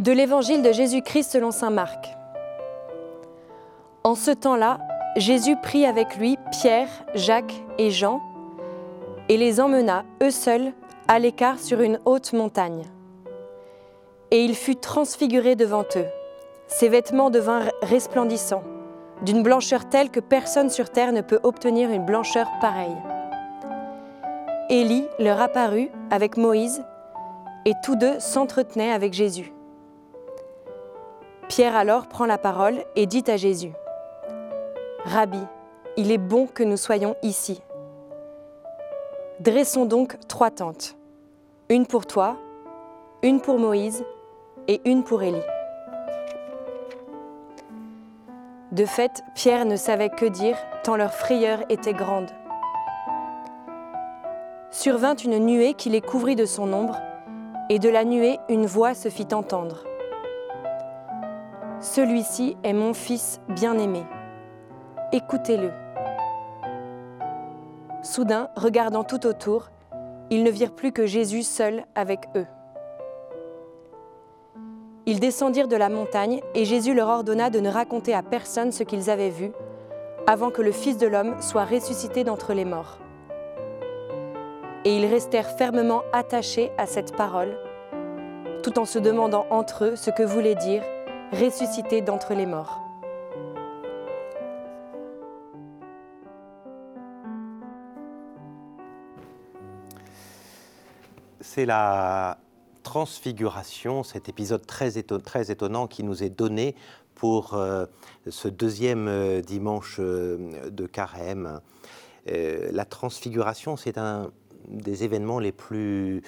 De l'Évangile de Jésus-Christ selon Saint Marc. En ce temps-là, Jésus prit avec lui Pierre, Jacques et Jean et les emmena, eux seuls, à l'écart sur une haute montagne. Et il fut transfiguré devant eux. Ses vêtements devinrent resplendissants, d'une blancheur telle que personne sur terre ne peut obtenir une blancheur pareille. Élie leur apparut avec Moïse, et tous deux s'entretenaient avec Jésus. Pierre alors prend la parole et dit à Jésus, Rabbi, il est bon que nous soyons ici. Dressons donc trois tentes, une pour toi, une pour Moïse et une pour Élie. De fait, Pierre ne savait que dire, tant leur frayeur était grande. Survint une nuée qui les couvrit de son ombre, et de la nuée une voix se fit entendre. Celui-ci est mon Fils bien-aimé. Écoutez-le. Soudain, regardant tout autour, ils ne virent plus que Jésus seul avec eux. Ils descendirent de la montagne et Jésus leur ordonna de ne raconter à personne ce qu'ils avaient vu avant que le Fils de l'homme soit ressuscité d'entre les morts. Et ils restèrent fermement attachés à cette parole, tout en se demandant entre eux ce que voulait dire ressuscité d'entre les morts. C'est la transfiguration, cet épisode très, étonnant qui nous est donné pour euh, ce deuxième euh, dimanche euh, de carême. la transfiguration, c'est un des événements les plus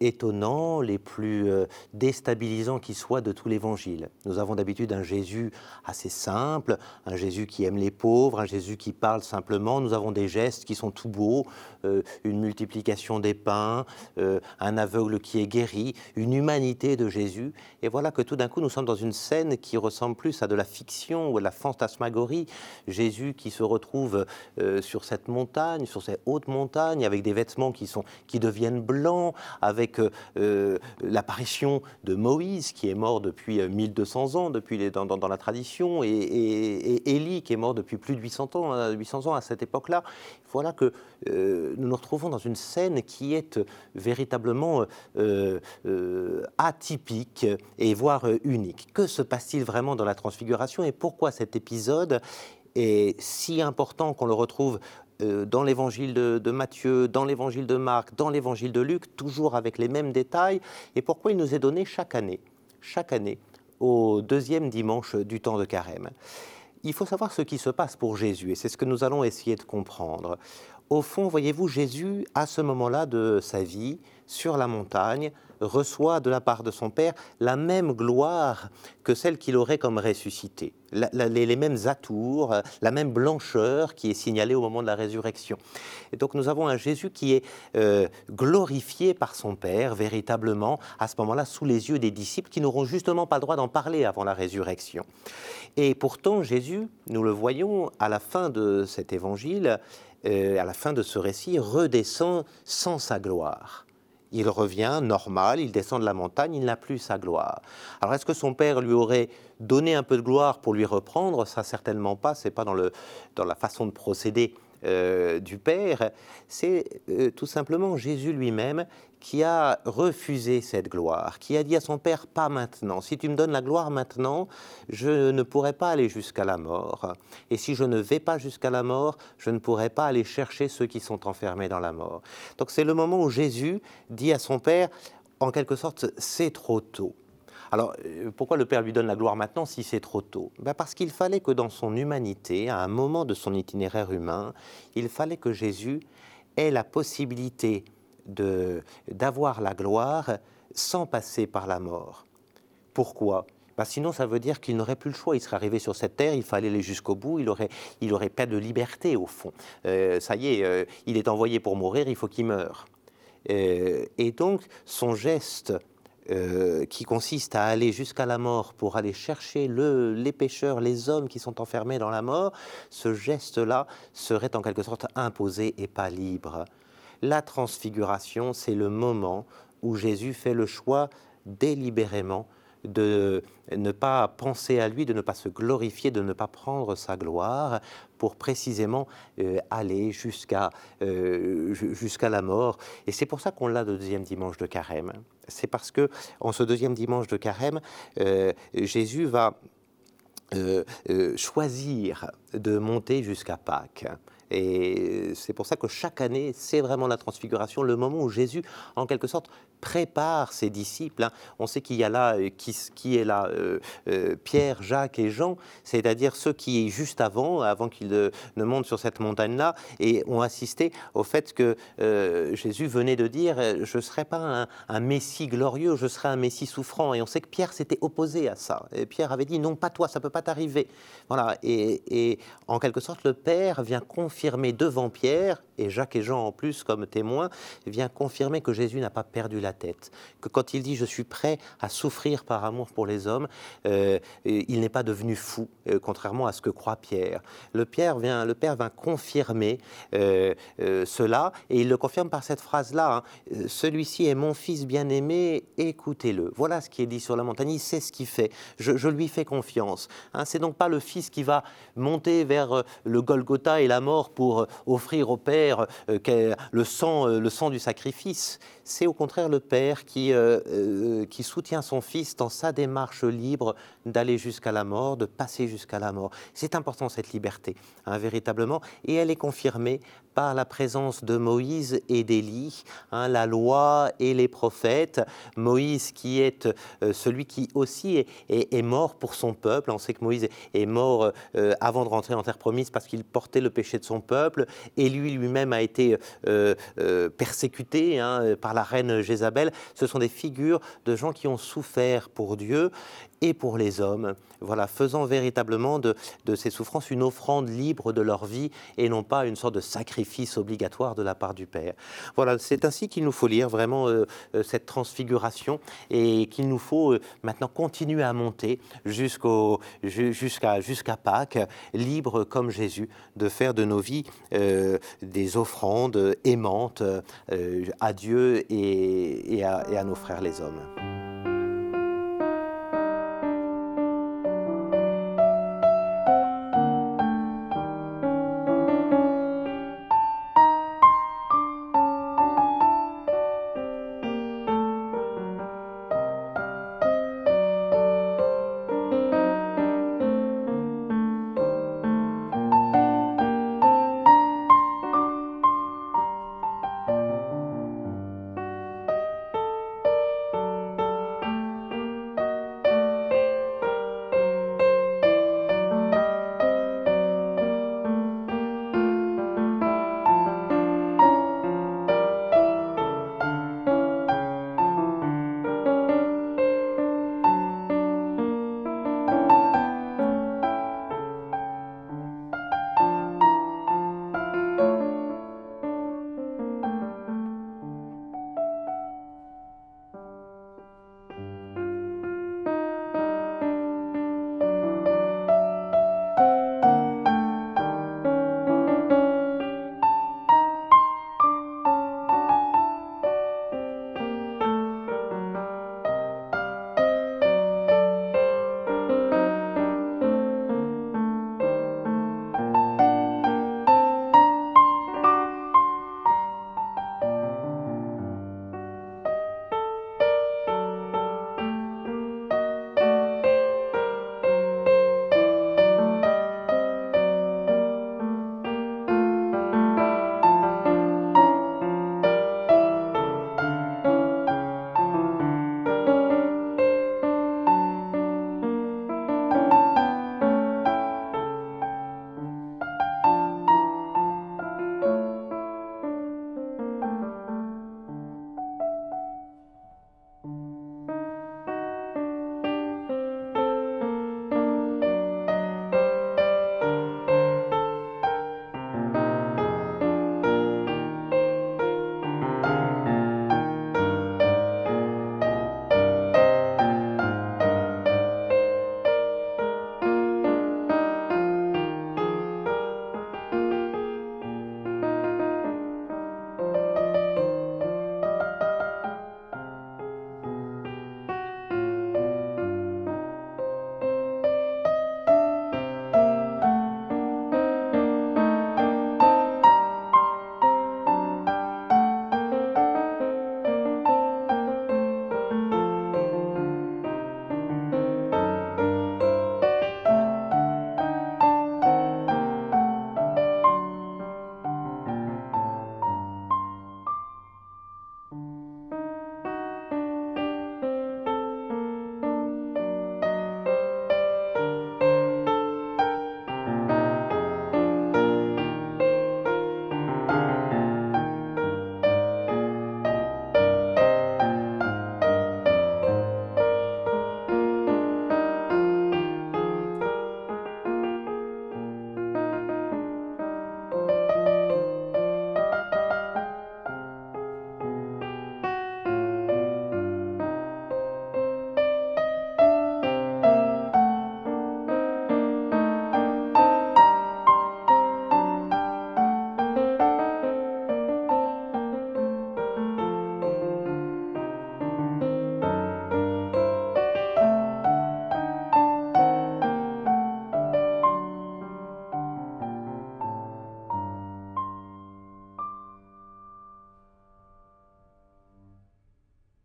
étonnants, les plus euh, déstabilisants qui soient de tout l'évangile. Nous avons d'habitude un Jésus assez simple, un Jésus qui aime les pauvres, un Jésus qui parle simplement. Nous avons des gestes qui sont tout beaux, euh, une multiplication des pains, un aveugle qui est guéri, une humanité de Jésus. Et voilà que tout d'un coup, nous sommes dans une scène qui ressemble plus à de la fiction ou à de la fantasmagorie. Jésus qui se retrouve sur cette montagne, sur cette haute montagne, avec des vêtements qui, sont, qui deviennent blancs, avec euh, euh, l'apparition de Moïse, qui est mort depuis 1200 euh, ans, depuis dans, la tradition, et, Élie, qui est mort depuis plus de 800 ans, 800 ans à cette époque-là. Voilà que nous nous retrouvons dans une scène qui est véritablement atypique et voire unique. Que se passe-t-il vraiment dans la transfiguration et pourquoi cet épisode est si important qu'on le retrouve dans l'évangile de, Matthieu, dans l'évangile de Marc, dans l'évangile de Luc, toujours avec les mêmes détails, et pourquoi il nous est donné chaque année, chaque année, au deuxième dimanche du temps de carême? Il faut savoir ce qui se passe pour Jésus, et c'est ce que nous allons essayer de comprendre. Au fond, voyez-vous, Jésus, à ce moment-là de sa vie, sur la montagne, reçoit de la part de son Père la même gloire que celle qu'il aurait comme ressuscité, les, mêmes atours, la même blancheur qui est signalée au moment de la résurrection. Et donc nous avons un Jésus qui est euh, glorifié par son Père véritablement à ce moment-là sous les yeux des disciples qui n'auront justement pas le droit d'en parler avant la résurrection. Et pourtant Jésus, nous le voyons à la fin de cet évangile, euh, à la fin de ce récit, redescend sans sa gloire. Il revient normal, il descend de la montagne, il n'a plus sa gloire. Alors est-ce que son père lui aurait donné un peu de gloire pour lui reprendre? Ça certainement pas, c'est pas dans, le, dans la façon de procéder euh, du Père, c'est euh, tout simplement Jésus lui-même qui a refusé cette gloire, qui a dit à son Père, pas maintenant, si tu me donnes la gloire maintenant, je ne pourrai pas aller jusqu'à la mort. Et si je ne vais pas jusqu'à la mort, je ne pourrai pas aller chercher ceux qui sont enfermés dans la mort. Donc c'est le moment où Jésus dit à son Père, en quelque sorte, c'est trop tôt. Alors, euh, pourquoi le Père lui donne la gloire maintenant si c'est trop tôt? Ben Parce qu'il fallait que dans son humanité, à un moment de son itinéraire humain, il fallait que Jésus ait la possibilité d'avoir la gloire sans passer par la mort. Pourquoi? Ben sinon, ça veut dire qu'il n'aurait plus le choix. Il serait arrivé sur cette terre, il fallait aller jusqu'au bout, il aurait, il aurait pas de liberté au fond. Euh, ça y est, euh, il est envoyé pour mourir, il faut qu'il meure. et donc, son geste euh, qui consiste à aller jusqu'à la mort pour aller chercher le, les pécheurs, les hommes qui sont enfermés dans la mort, ce geste-là serait en quelque sorte imposé et pas libre. La transfiguration, c'est le moment où Jésus fait le choix délibérément de ne pas penser à lui, de ne pas se glorifier, de ne pas prendre sa gloire pour précisément euh, aller jusqu'à euh, jusqu'à la mort. Et c'est pour ça qu'on l'a le deuxième dimanche de carême. C'est parce que en ce deuxième dimanche de carême, euh, Jésus va choisir de monter jusqu'à Pâques. Et c'est pour ça que chaque année, c'est vraiment la transfiguration, le moment où Jésus, en quelque sorte, prépare ses disciples. Hein. On sait qu'il y a là, euh, qui, est là, euh, euh, Pierre, Jacques et Jean, c'est-à-dire ceux qui, juste avant, avant qu'ils ne montent sur cette montagne-là, et ont assisté au fait que Jésus venait de dire Je ne serai pas un, Messie glorieux, je serai un Messie souffrant. Et on sait que Pierre s'était opposé à ça. Et Pierre avait dit Non, pas toi, ça ne peut pas t'arriver. Voilà. Et en quelque sorte, le Père vient confirmer devant Pierre, et Jacques et Jean en plus comme témoins, vient confirmer que Jésus n'a pas perdu la tête, que quand il dit je suis prêt à souffrir par amour pour les hommes, euh, il n'est pas devenu fou, euh, contrairement à ce que croit Pierre. Le, Pierre vient, le Père vient confirmer euh, cela, et il le confirme par cette phrase-là, hein. celui-ci est mon fils bien-aimé, écoutez-le. Voilà ce qui est dit sur la montagne, il sait ce qu'il fait, je, lui fais confiance. Hein. C'est donc pas le fils qui va monter vers le Golgotha et la mort pour offrir au Père le sang, le sang du sacrifice. C'est au contraire le Père qui, euh, euh, qui soutient son Fils dans sa démarche libre d'aller jusqu'à la mort, de passer jusqu'à la mort. C'est important cette liberté, hein, véritablement, et elle est confirmée par la présence de Moïse et d'Élie, hein, la loi et les prophètes. Moïse qui est euh, celui qui aussi est, mort pour son peuple. On sait que Moïse est mort avant de rentrer en terre promise parce qu'il portait le péché de son peuple, et lui lui-même a été persécuté hein, par la reine Jézabel, ce sont des figures de gens qui ont souffert pour Dieu et pour les hommes, voilà, faisant véritablement de, ces souffrances une offrande libre de leur vie et non pas une sorte de sacrifice obligatoire de la part du Père. Voilà, c'est ainsi qu'il nous faut lire vraiment euh, euh, cette transfiguration et qu'il nous faut euh, maintenant continuer à monter jusqu'à, Pâques, libres comme Jésus, de faire de nos vies des offrandes aimantes à Dieu et à nos frères les hommes.